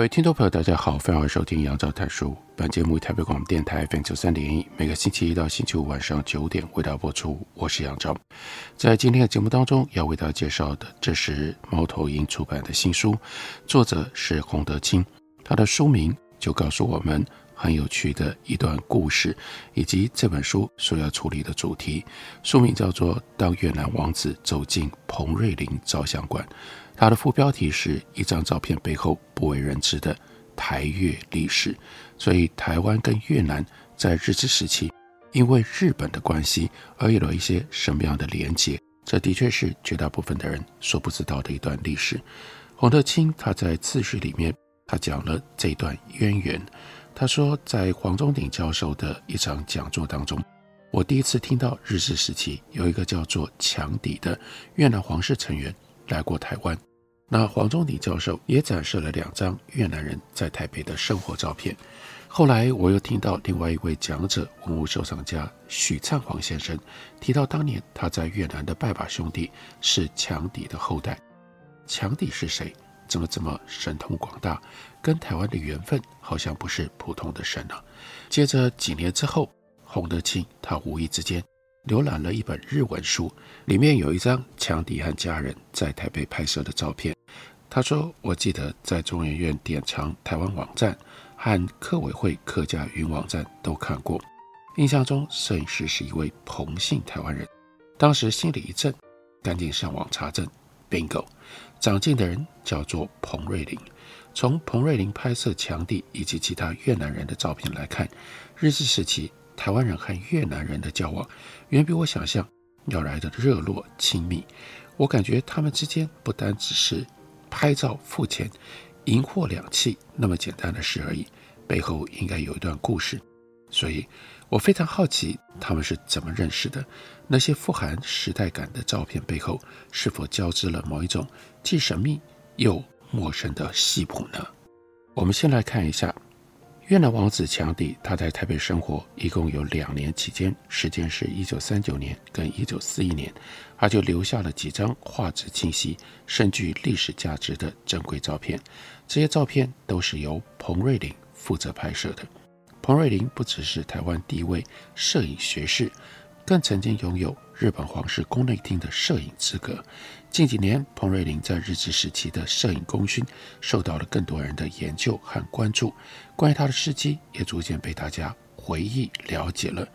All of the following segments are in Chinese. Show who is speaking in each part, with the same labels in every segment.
Speaker 1: 各位听众朋友，大家好，欢迎收听杨照谈书。本节目台北广播电台 FM 九三点一，每个星期一到星期五晚上九点为大家播出。我是杨照，在今天的节目当中要为大家介绍的，这是猫头鹰出版的新书，作者是洪德清。他的书名就告诉我们很有趣的一段故事，以及这本书所要处理的主题。书名叫做《当越南王子走进彭瑞麟照相馆》。它的副标题是一张照片背后不为人知的台越历史，所以台湾跟越南在日治时期因为日本的关系而有了一些什么样的连结？这的确是绝大部分的人所不知道的一段历史。洪德清他在自序里面他讲了这段渊源。他说，在黄宗鼎教授的一场讲座当中，我第一次听到日治时期有一个叫做强底的越南皇室成员来过台湾。那黄宗鼎教授也展示了两张越南人在台北的生活照片。后来我又听到另外一位讲者，文物收藏家许灿煌先生提到，当年他在越南的拜把兄弟是强敌的后代。强敌是谁？怎么这么神通广大？跟台湾的缘分好像不是普通的神啊。接着几年之后，洪德清他无意之间。浏览了一本日文书，里面有一张强敌和家人在台北拍摄的照片。他说：“我记得在中研院典藏台湾网站和客委会客家云网站都看过，印象中摄影师是一位彭姓台湾人。当时心里一震，赶紧上网查证，bingo，长进的人叫做彭瑞麟。从彭瑞麟拍摄强底以及其他越南人的照片来看，日治时期。”台湾人和越南人的交往，远比我想象要来的热络亲密。我感觉他们之间不单只是拍照付钱、银货两讫那么简单的事而已，背后应该有一段故事。所以我非常好奇他们是怎么认识的。那些富含时代感的照片背后，是否交织了某一种既神秘又陌生的戏谱呢？我们先来看一下。越南王子强弟，他在台北生活一共有两年期间，时间是一九三九年跟一九四一年，他就留下了几张画质清晰、甚具历史价值的珍贵照片。这些照片都是由彭瑞麟负责拍摄的。彭瑞麟不只是台湾第一位摄影学士，更曾经拥有日本皇室宫内厅的摄影资格。近几年，彭瑞麟在日治时期的摄影功勋受到了更多人的研究和关注，关于他的事迹也逐渐被大家回忆了解了。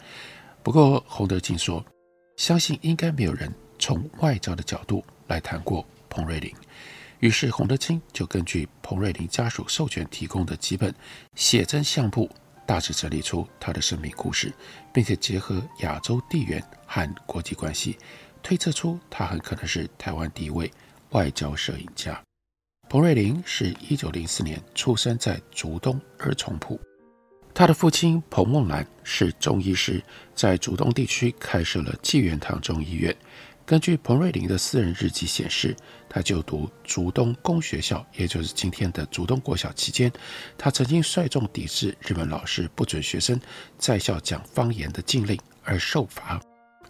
Speaker 1: 不过，洪德清说，相信应该没有人从外交的角度来谈过彭瑞麟。于是，洪德清就根据彭瑞麟家属授权提供的几本写真相簿，大致整理出他的生命故事，并且结合亚洲地缘和国际关系。推测出他很可能是台湾第一位外交摄影家。彭瑞麟是一九零四年出生在竹东二重埔，他的父亲彭梦兰是中医师，在竹东地区开设了纪元堂中医院。根据彭瑞麟的私人日记显示，他就读竹东公学校，也就是今天的竹东国小期间，他曾经率众抵制日本老师不准学生在校讲方言的禁令而受罚。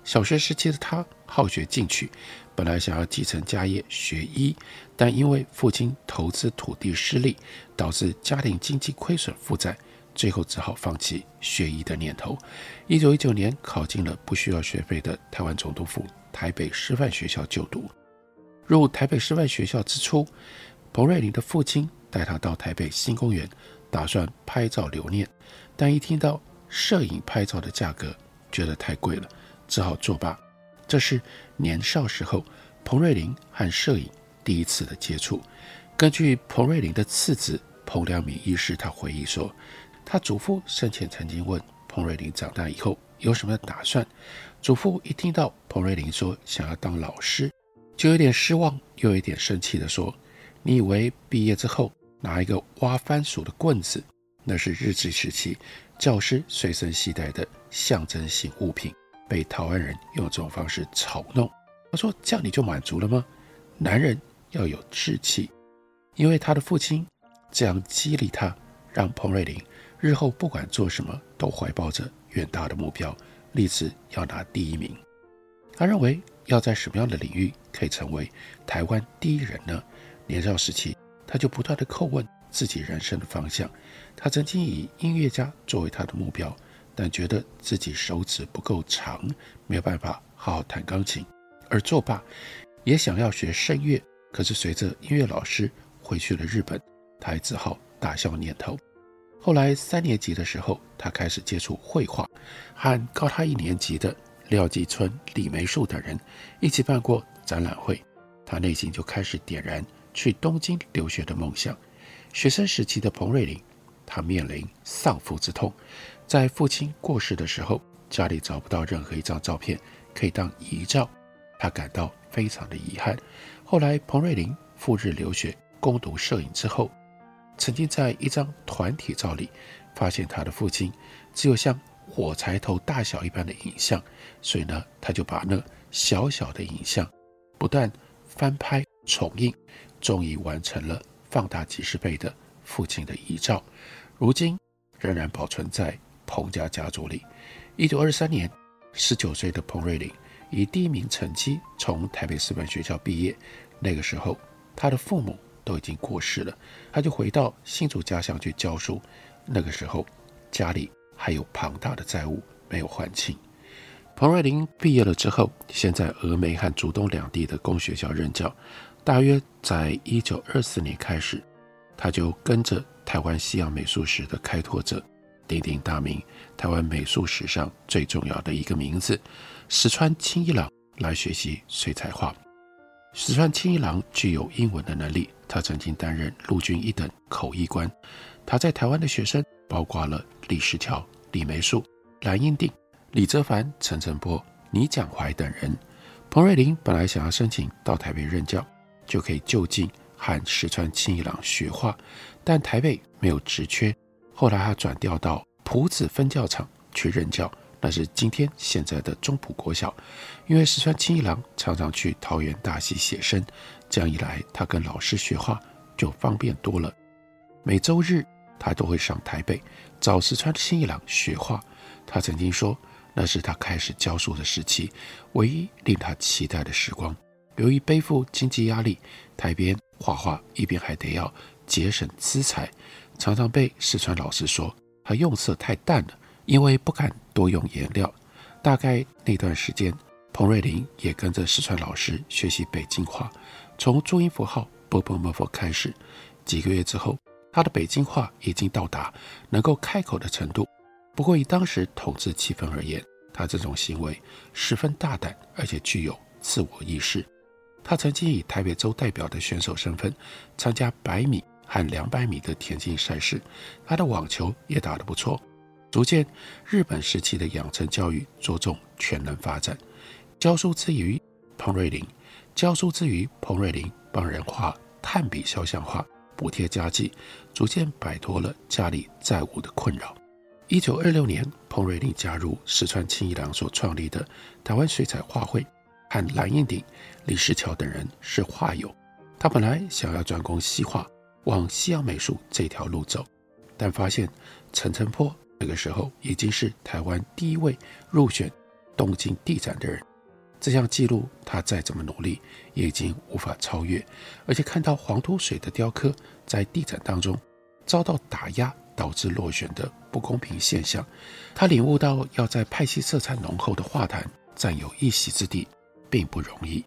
Speaker 1: 小学时期的他好学进取，本来想要继承家业学医，但因为父亲投资土地失利，导致家庭经济亏损负债，最后只好放弃学医的念头。一九一九年考进了不需要学费的台湾总督府台北师范学校就读。入台北师范学校之初，彭瑞麟的父亲带他到台北新公园，打算拍照留念，但一听到摄影拍照的价格，觉得太贵了。只好作罢。这是年少时候彭瑞麟和摄影第一次的接触。根据彭瑞麟的次子彭良明医师，他回忆说，他祖父生前曾经问彭瑞麟，长大以后有什么打算？祖父一听到彭瑞麟说想要当老师，就有点失望，又有点生气地说：“你以为毕业之后拿一个挖番薯的棍子，那是日治时期教师随身携带的象征性物品，被台湾人用这种方式嘲弄？”他说：“这样你就满足了吗？男人要有志气，因为他的父亲这样激励他，让彭瑞麟日后不管做什么都怀抱着远大的目标，立志要拿第一名。他认为要在什么样的领域可以成为台湾第一人呢？年少时期他就不断地叩问自己人生的方向。他曾经以音乐家作为他的目标，但觉得自己手指不够长，没有办法好好弹钢琴。而作罢，也想要学声乐，可是随着音乐老师回去了日本，他还只好打消念头。后来三年级的时候，他开始接触绘画，和高他一年级的廖继春、李梅树等人一起办过展览会，他内心就开始点燃去东京留学的梦想。学生时期的彭瑞麟，他面临丧父之痛，在父亲过世的时候，家里找不到任何一张照片可以当遗照。他感到非常的遗憾。后来，彭瑞麟赴日留学攻读摄影之后，曾经在一张团体照里发现他的父亲只有像火柴头大小一般的影像，所以呢，他就把那小小的影像不断翻拍重印，终于完成了放大几十倍的父亲的遗照，如今仍然保存在彭家家族里。一九二三年，十九岁的彭瑞麟。以第一名成绩从台北师范学校毕业，那个时候他的父母都已经过世了，他就回到新竹家乡去教书。那个时候家里还有庞大的债务没有还清。彭瑞麟毕业了之后，先在峨眉和竹东两地的公学校任教，大约在一九二四年开始，他就跟着台湾西洋美术史的开拓者，鼎鼎大名，台湾美术史上最重要的一个名字。石川钦一郎来学习水彩画。石川钦一郎具有英文的能力，他曾经担任陆军一等口译官。他在台湾的学生包括了李石桥、李梅树、蓝荫定、李泽凡、陈澄波、倪蒋怀等人。彭瑞麟本来想要申请到台北任教，就可以就近和石川钦一郎学画，但台北没有职缺。后来他转调到朴子分教场去任教。那是今天现在的中埔国小，因为石川钦一郎常常去桃园大溪写生，这样一来，他跟老师学画就方便多了。每周日他都会上台北找石川钦一郎学画。他曾经说，那是他开始教书的时期唯一令他期待的时光。由于背负经济压力，他一边画画一边还得要节省资财，常常被四川老师说他用色太淡了，因为不敢多用颜料。大概那段时间，彭瑞林也跟着四川老师学习北京话，从注音符号 “Bobo Mofo” 开始。几个月之后，他的北京话已经到达能够开口的程度。不过以当时统治气氛而言，他这种行为十分大胆，而且具有自我意识。他曾经以台北州代表的选手身份参加百米。和两百米的田径赛事，他的网球也打得不错。逐渐，日本时期的养成教育着重全能发展。教书之余，彭瑞麟教书之余，彭瑞麟帮人画炭笔肖像画，补贴家计，逐渐摆脱了家里债务的困扰。一九二六年，彭瑞麟加入石川钦一郎所创立的台湾水彩画会，和蓝荫鼎、李石樵等人是画友。他本来想要专攻西画，往西洋美术这条路走，但发现陈澄波。那个时候已经是台湾第一位入选东京地展的人，这项记录他再怎么努力也已经无法超越。而且看到黄土水的雕刻在地展当中遭到打压，导致落选的不公平现象，他领悟到要在派系色彩浓厚的画坛占有一席之地并不容易。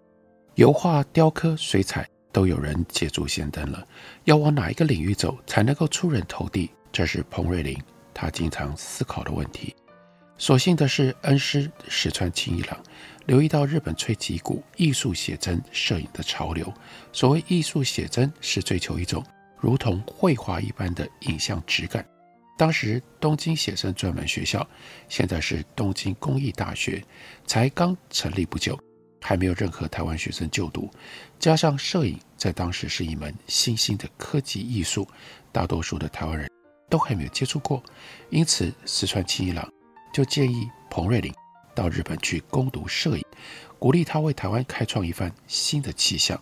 Speaker 1: 油画、雕刻、水彩都有人捷足先登了，要往哪一个领域走才能够出人头地？这是彭瑞麟。他经常思考的问题。所幸的是，恩师石川清一郎留意到日本吹起一股艺术写真摄影的潮流。所谓艺术写真，是追求一种如同绘画一般的影像质感。当时东京写生专门学校，现在是东京工艺大学，才刚成立不久，还没有任何台湾学生就读。加上摄影在当时是一门新兴的科技艺术，大多数的台湾人都还没有接触过，因此石川钦一郎就建议彭瑞麟到日本去攻读摄影，鼓励他为台湾开创一番新的气象。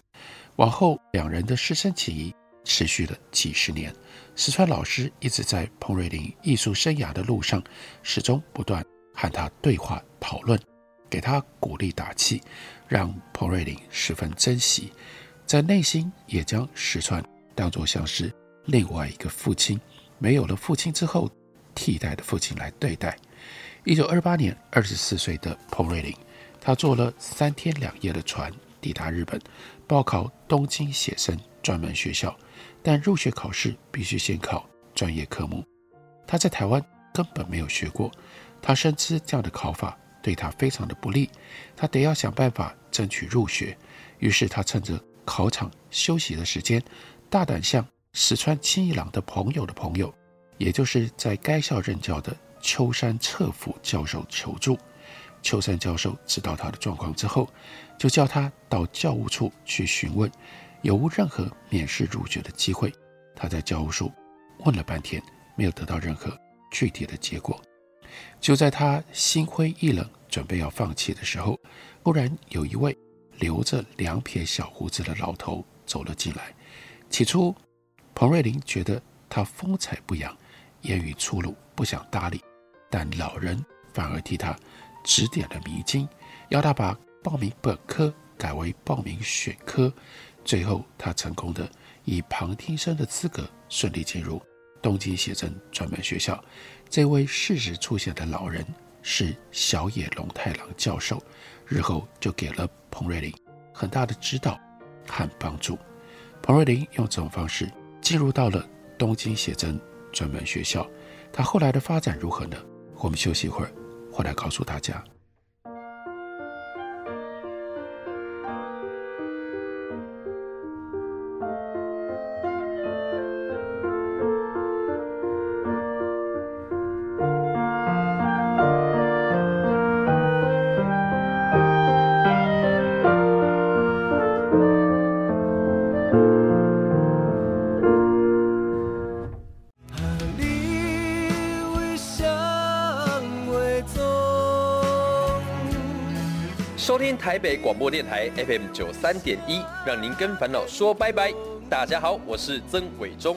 Speaker 1: 往后两人的师生情谊持续了几十年。石川老师一直在彭瑞麟艺术生涯的路上，始终不断和他对话讨论，给他鼓励打气，让彭瑞麟十分珍惜，在内心也将石川当作像是另外一个父亲，没有了父亲之后替代的父亲来对待。一九二八年，二十四岁的彭瑞麟，他坐了三天两夜的船抵达日本，报考东京写生专门学校。但入学考试必须先考专业科目，他在台湾根本没有学过，他深知这样的考法对他非常的不利，他得要想办法争取入学。于是他趁着考场休息的时间，大胆向石川钦一郎的朋友的朋友，也就是在该校任教的秋山彻辅教授求助。秋山教授知道他的状况之后，就叫他到教务处去询问。有无任何免试入学的机会？他在教务处问了半天，没有得到任何具体的结果。就在他心灰意冷，准备要放弃的时候，忽然有一位留着两撇小胡子的老头走了进来。起初，彭瑞麟觉得他风采不扬，言语粗鲁，不想搭理。但老人反而替他指点了迷津，要他把报名本科改为报名选科。最后，他成功的以旁听生的资格顺利进入东京写真专门学校。这位适时出现的老人是小野龙太郎教授，日后就给了彭瑞麟很大的指导和帮助。彭瑞麟用这种方式进入到了东京写真专门学校。他后来的发展如何呢？我们休息一会儿，回来告诉大家。
Speaker 2: 北广播电台 FM 九三点一，让您跟烦恼说拜拜。大家好，我是曾伟忠。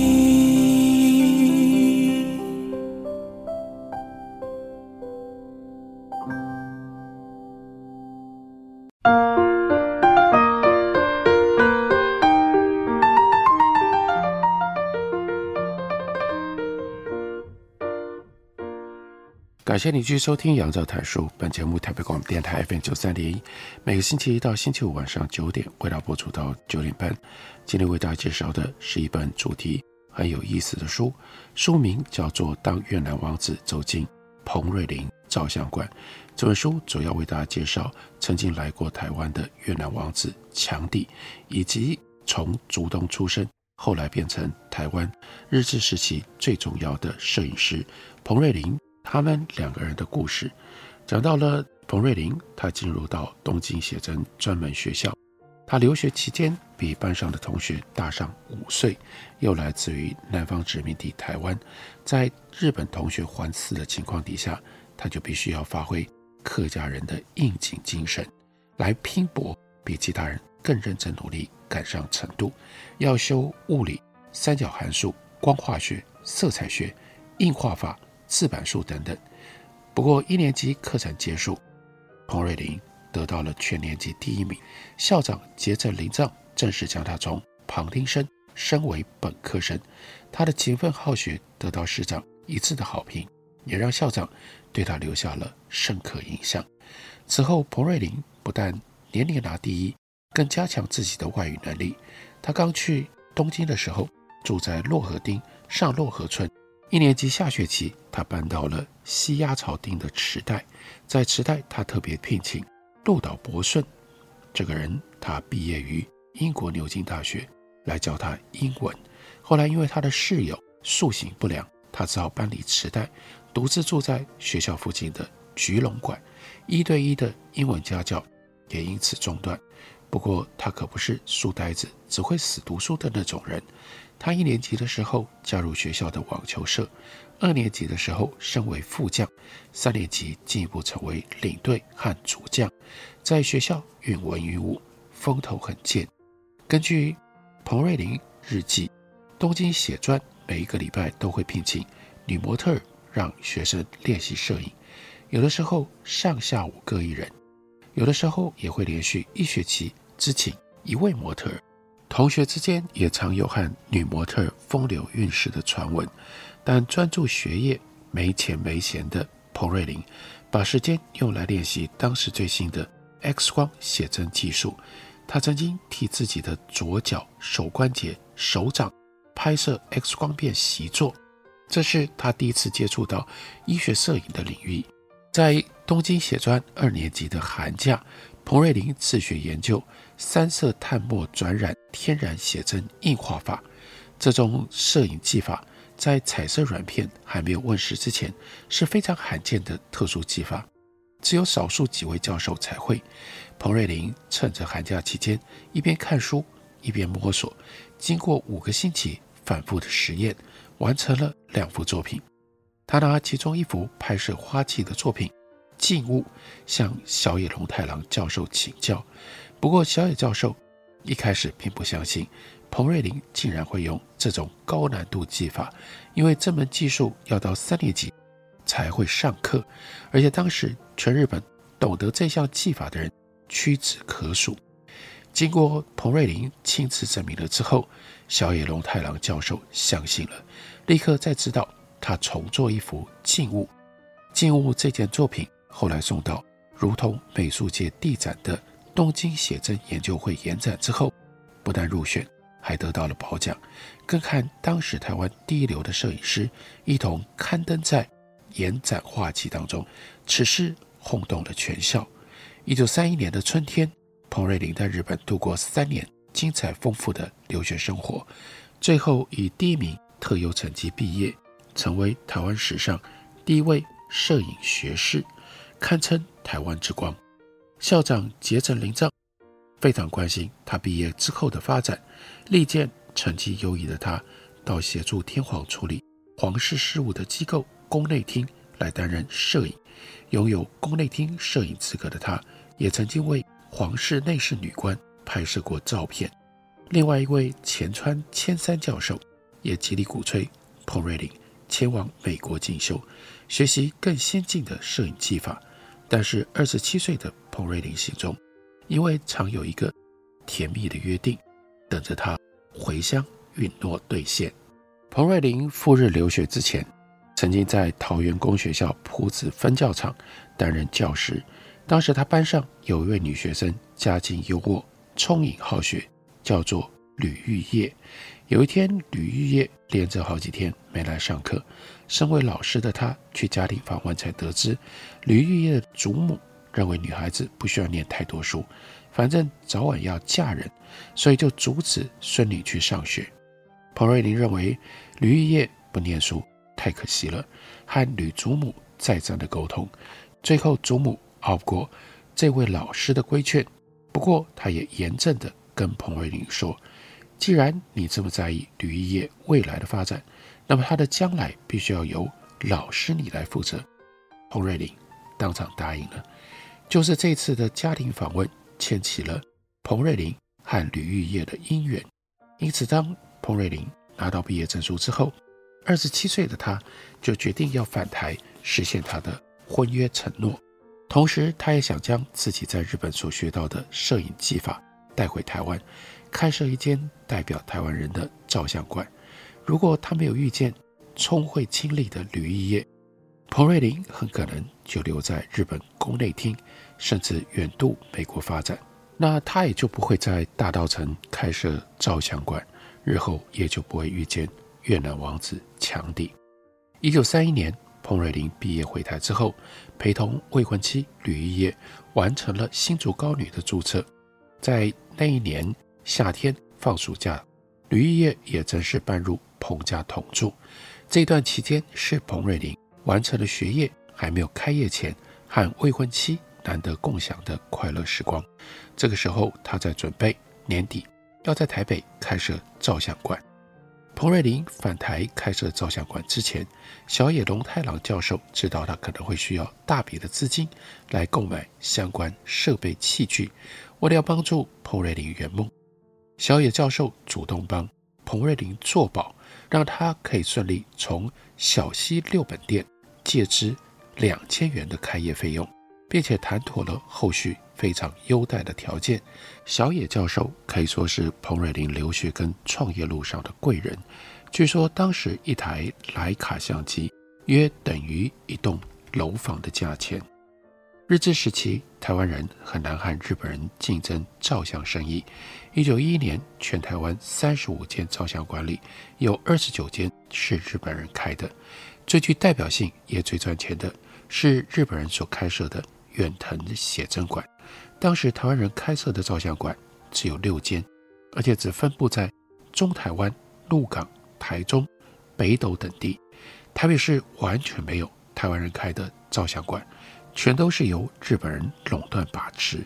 Speaker 1: 感谢你继续收听《杨照谈书》。本节目台北广播电台 FM 九三点一，每个星期一到星期五晚上九点，为大家播出到九点半。今天为大家介绍的是一本主题很有意思的书，书名叫做《当越南王子走进彭瑞麟照相馆》。这本书主要为大家介绍曾经来过台湾的越南王子强弟，以及从竹东出生，后来变成台湾日治时期最重要的摄影师彭瑞麟。他们两个人的故事，讲到了彭瑞麟，他进入到东京写真专门学校，他留学期间比班上的同学大上五岁，又来自于南方殖民地台湾，在日本同学环伺的情况底下，他就必须要发挥客家人的应景精神，来拼搏，比其他人更认真努力赶上程度，要修物理、三角函数、光化学、色彩学、硬画法。字板术等等，不过一年级课程结束，彭瑞麟得到了全年级第一名，校长结正麟藏正式将他从旁听生升为本科生。他的勤奋好学得到师长一致的好评，也让校长对他留下了深刻印象。此后，彭瑞麟不但年年拿第一，更加强自己的外语能力。他刚去东京的时候，住在洛河町上洛河村。一年级下学期，他搬到了西鸭草町的池袋。在池袋，他特别聘请鹿岛博顺这个人，他毕业于英国牛津大学，来教他英文。后来，因为他的室友宿行不良，他只好搬离池袋，独自住在学校附近的菊龙馆。一对一的英文家教也因此中断。不过，他可不是书呆子，只会死读书的那种人。他一年级的时候加入学校的网球社，二年级的时候升为副将，三年级进一步成为领队和主将，在学校允文允武，风头很健。根据彭瑞麟日记，东京写专每一个礼拜都会聘请女模特儿让学生练习摄影，有的时候上下午各一人，有的时候也会连续一学期只请一位模特儿。同学之间也常有和女模特风流韵事的传闻，但专注学业、没钱没闲的彭瑞麟，把时间用来练习当时最新的 X 光写真技术。他曾经替自己的左脚手关节、手掌拍摄 X 光片习作，这是他第一次接触到医学摄影的领域。在东京写专二年级的寒假，彭瑞麟自学研究。三色炭墨转染天然写真印画法，这种摄影技法在彩色软片还没有问世之前是非常罕见的特殊技法，只有少数几位教授才会。彭瑞麟趁着寒假期间，一边看书一边摸索，经过五个星期反复的实验，完成了两幅作品。他拿其中一幅拍摄花季的作品《静物》向小野龙太郎教授请教。不过，小野教授一开始并不相信彭瑞麟竟然会用这种高难度技法，因为这门技术要到三年级才会上课，而且当时全日本懂得这项技法的人屈指可数。经过彭瑞麟亲自证明了之后，小野龙太郎教授相信了，立刻再指导他重做一幅《静物》。《静物》这件作品后来送到如同美术界地展的。东京写真研究会延展之后，不但入选，还得到了褒奖，更和当时台湾第一流的摄影师一同刊登在延展画集当中。此事轰动了全校。一九三一年的春天，彭瑞麟在日本度过三年精彩丰富的留学生活，最后以第一名特优成绩毕业，成为台湾史上第一位摄影学士，堪称台湾之光。校长结正麟藏非常关心他毕业之后的发展，力荐成绩优异的他到协助天皇处理皇室事务的机构宫内厅来担任摄影。拥有宫内厅摄影资格的他，也曾经为皇室内侍女官拍摄过照片。另外一位前川千三教授也极力鼓吹彭瑞麟前往美国进修，学习更先进的摄影技法。但是二十七岁的彭瑞麟心中，因为常有一个甜蜜的约定，等着他回乡允诺兑现。彭瑞麟赴日留学之前，曾经在桃园公学校朴子分教场担任教师。当时他班上有一位女学生，家境优渥，聪颖好学，叫做吕玉叶。有一天，吕玉叶连着好几天没来上课。身为老师的他去家庭访问，才得知吕玉叶的祖母认为女孩子不需要念太多书，反正早晚要嫁人，所以就阻止孙女去上学。彭瑞麟认为吕玉叶不念书太可惜了，和吕祖母再三的沟通，最后祖母拗不过这位老师的规劝，不过他也严正的跟彭瑞麟说：“既然你这么在意吕玉叶未来的发展。”那么他的将来必须要由老师你来负责。彭瑞麟当场答应了。就是这次的家庭访问牵起了彭瑞麟和吕玉叶的姻缘。因此，当彭瑞麟拿到毕业证书之后，二十七岁的他就决定要返台实现他的婚约承诺。同时，他也想将自己在日本所学到的摄影技法带回台湾，开设一间代表台湾人的照相馆。如果他没有遇见聪慧清丽的吕玉叶，彭瑞麟很可能就留在日本宫内厅，甚至远渡美国发展。那他也就不会在大稻埕开设照相馆，日后也就不会遇见越南王子强弟。一九三一年，彭瑞麟毕业回台之后，陪同未婚妻吕玉叶完成了新竹高女的注册。在那一年夏天放暑假，吕玉叶也正式搬入彭家同住。这段期间是彭瑞麟完成了学业还没有开业前和未婚妻难得共享的快乐时光。这个时候，他在准备年底要在台北开设照相馆。彭瑞麟返台开设照相馆之前，小野龙太郎教授知道他可能会需要大笔的资金来购买相关设备器具。为了要帮助彭瑞麟圆梦，小野教授主动帮彭瑞麟作保，让他可以顺利从小西六本店借支两千元的开业费用，并且谈妥了后续。非常优待的条件，小野教授可以说是彭瑞麟留学跟创业路上的贵人。据说当时一台徕卡相机约等于一栋楼房的价钱。日治时期，台湾人很难和日本人竞争照相生意。一九一一年，全台湾三十五间照相馆里有二十九间是日本人开的，最具代表性也最赚钱的是日本人所开设的远藤写真馆。当时台湾人开设的照相馆只有六间，而且只分布在中台湾、鹿港、台中、北斗等地。台北市完全没有台湾人开的照相馆，全都是由日本人垄断把持。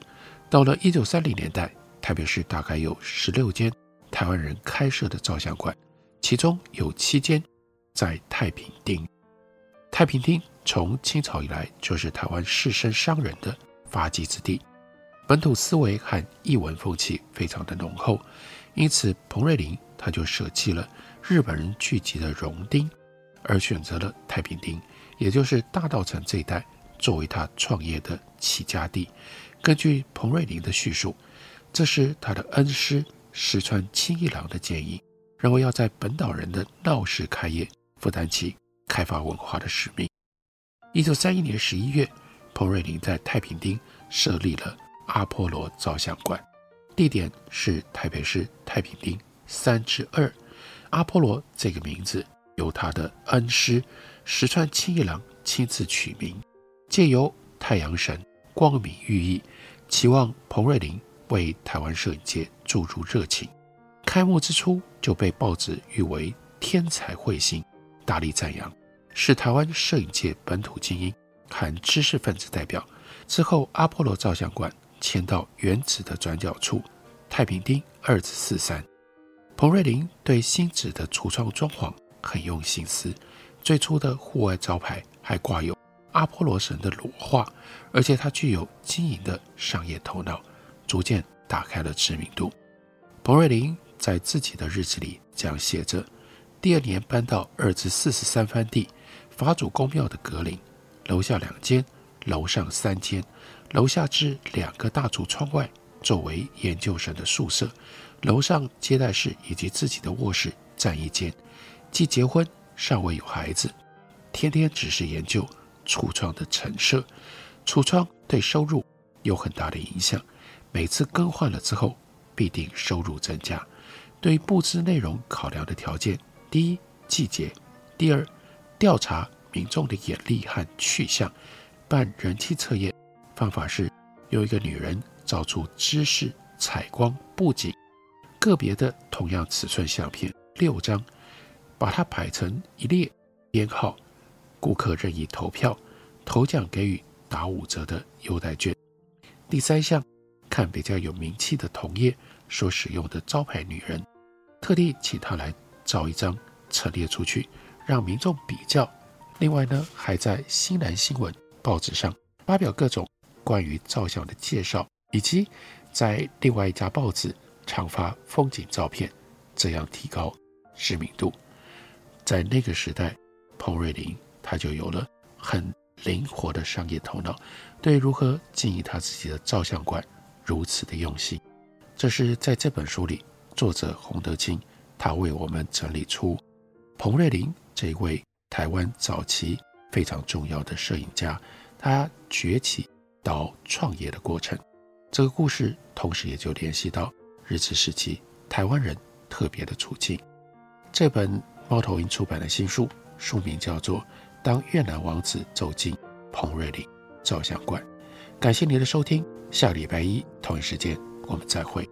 Speaker 1: 到了一九三零年代，台北市大概有十六间台湾人开设的照相馆，其中有七间在太平町。太平町从清朝以来就是台湾士绅商人的发迹之地。本土思维和艺文风气非常的浓厚，因此彭瑞麟他就舍弃了日本人聚集的荣町，而选择了太平町，也就是大稻埕这一带作为他创业的起家地。根据彭瑞麟的叙述，这是他的恩师石川清一郎的建议，认为要在本岛人的闹市开业，负担起开发文化的使命。一九三一年十一月，彭瑞麟在太平町设立了。阿波罗照相馆，地点是台北市太平町三之二。阿波罗这个名字由他的恩师石川钦一郎亲自取名，借由太阳神光明寓意，期望彭瑞麟为台湾摄影界注入热情。开幕之初就被报纸誉为天才彗星，大力赞扬，是台湾摄影界本土精英和知识分子代表。之后，阿波罗照相馆。迁到原址的转角处，太平町二子四三。彭瑞麟对新址的橱窗装潢很用心思，最初的户外招牌还挂有阿波罗神的裸画，而且他具有经营的商业头脑，逐渐打开了知名度。彭瑞麟在自己的日子里这样写着：第二年搬到二至四十三番地法主公庙的阁邻，楼下两间，楼上三间。楼下置两个大橱窗外，作为研究生的宿舍；楼上接待室以及自己的卧室占一间。既结婚，尚未有孩子，天天只是研究橱窗的陈设。橱窗对收入有很大的影响，每次更换了之后，必定收入增加。对布置内容考量的条件：第一，季节；第二，调查民众的眼力和去向，办人气测验。方法是，有一个女人照出知识采光布景，个别的同样尺寸相片六张，把它摆成一列编号，顾客任意投票，头奖给予打五折的优待券。第三项，看比较有名气的同业所使用的招牌女人，特地请她来照一张陈列出去，让民众比较。另外呢，还在新南新闻报纸上发表各种。关于照相的介绍，以及在另外一家报纸常发风景照片，这样提高知名度。在那个时代，彭瑞麟他就有了很灵活的商业头脑，对如何经营他自己的照相馆如此的用心。这是在这本书里，作者洪德清他为我们整理出彭瑞麟这一位台湾早期非常重要的摄影家，他崛起到创业的过程。这个故事同时也就联系到日治时期台湾人特别的处境。这本猫头鹰出版的新书，书名叫做《当越南王子走进彭瑞麟照相馆》。感谢您的收听，下礼拜一同一时间我们再会。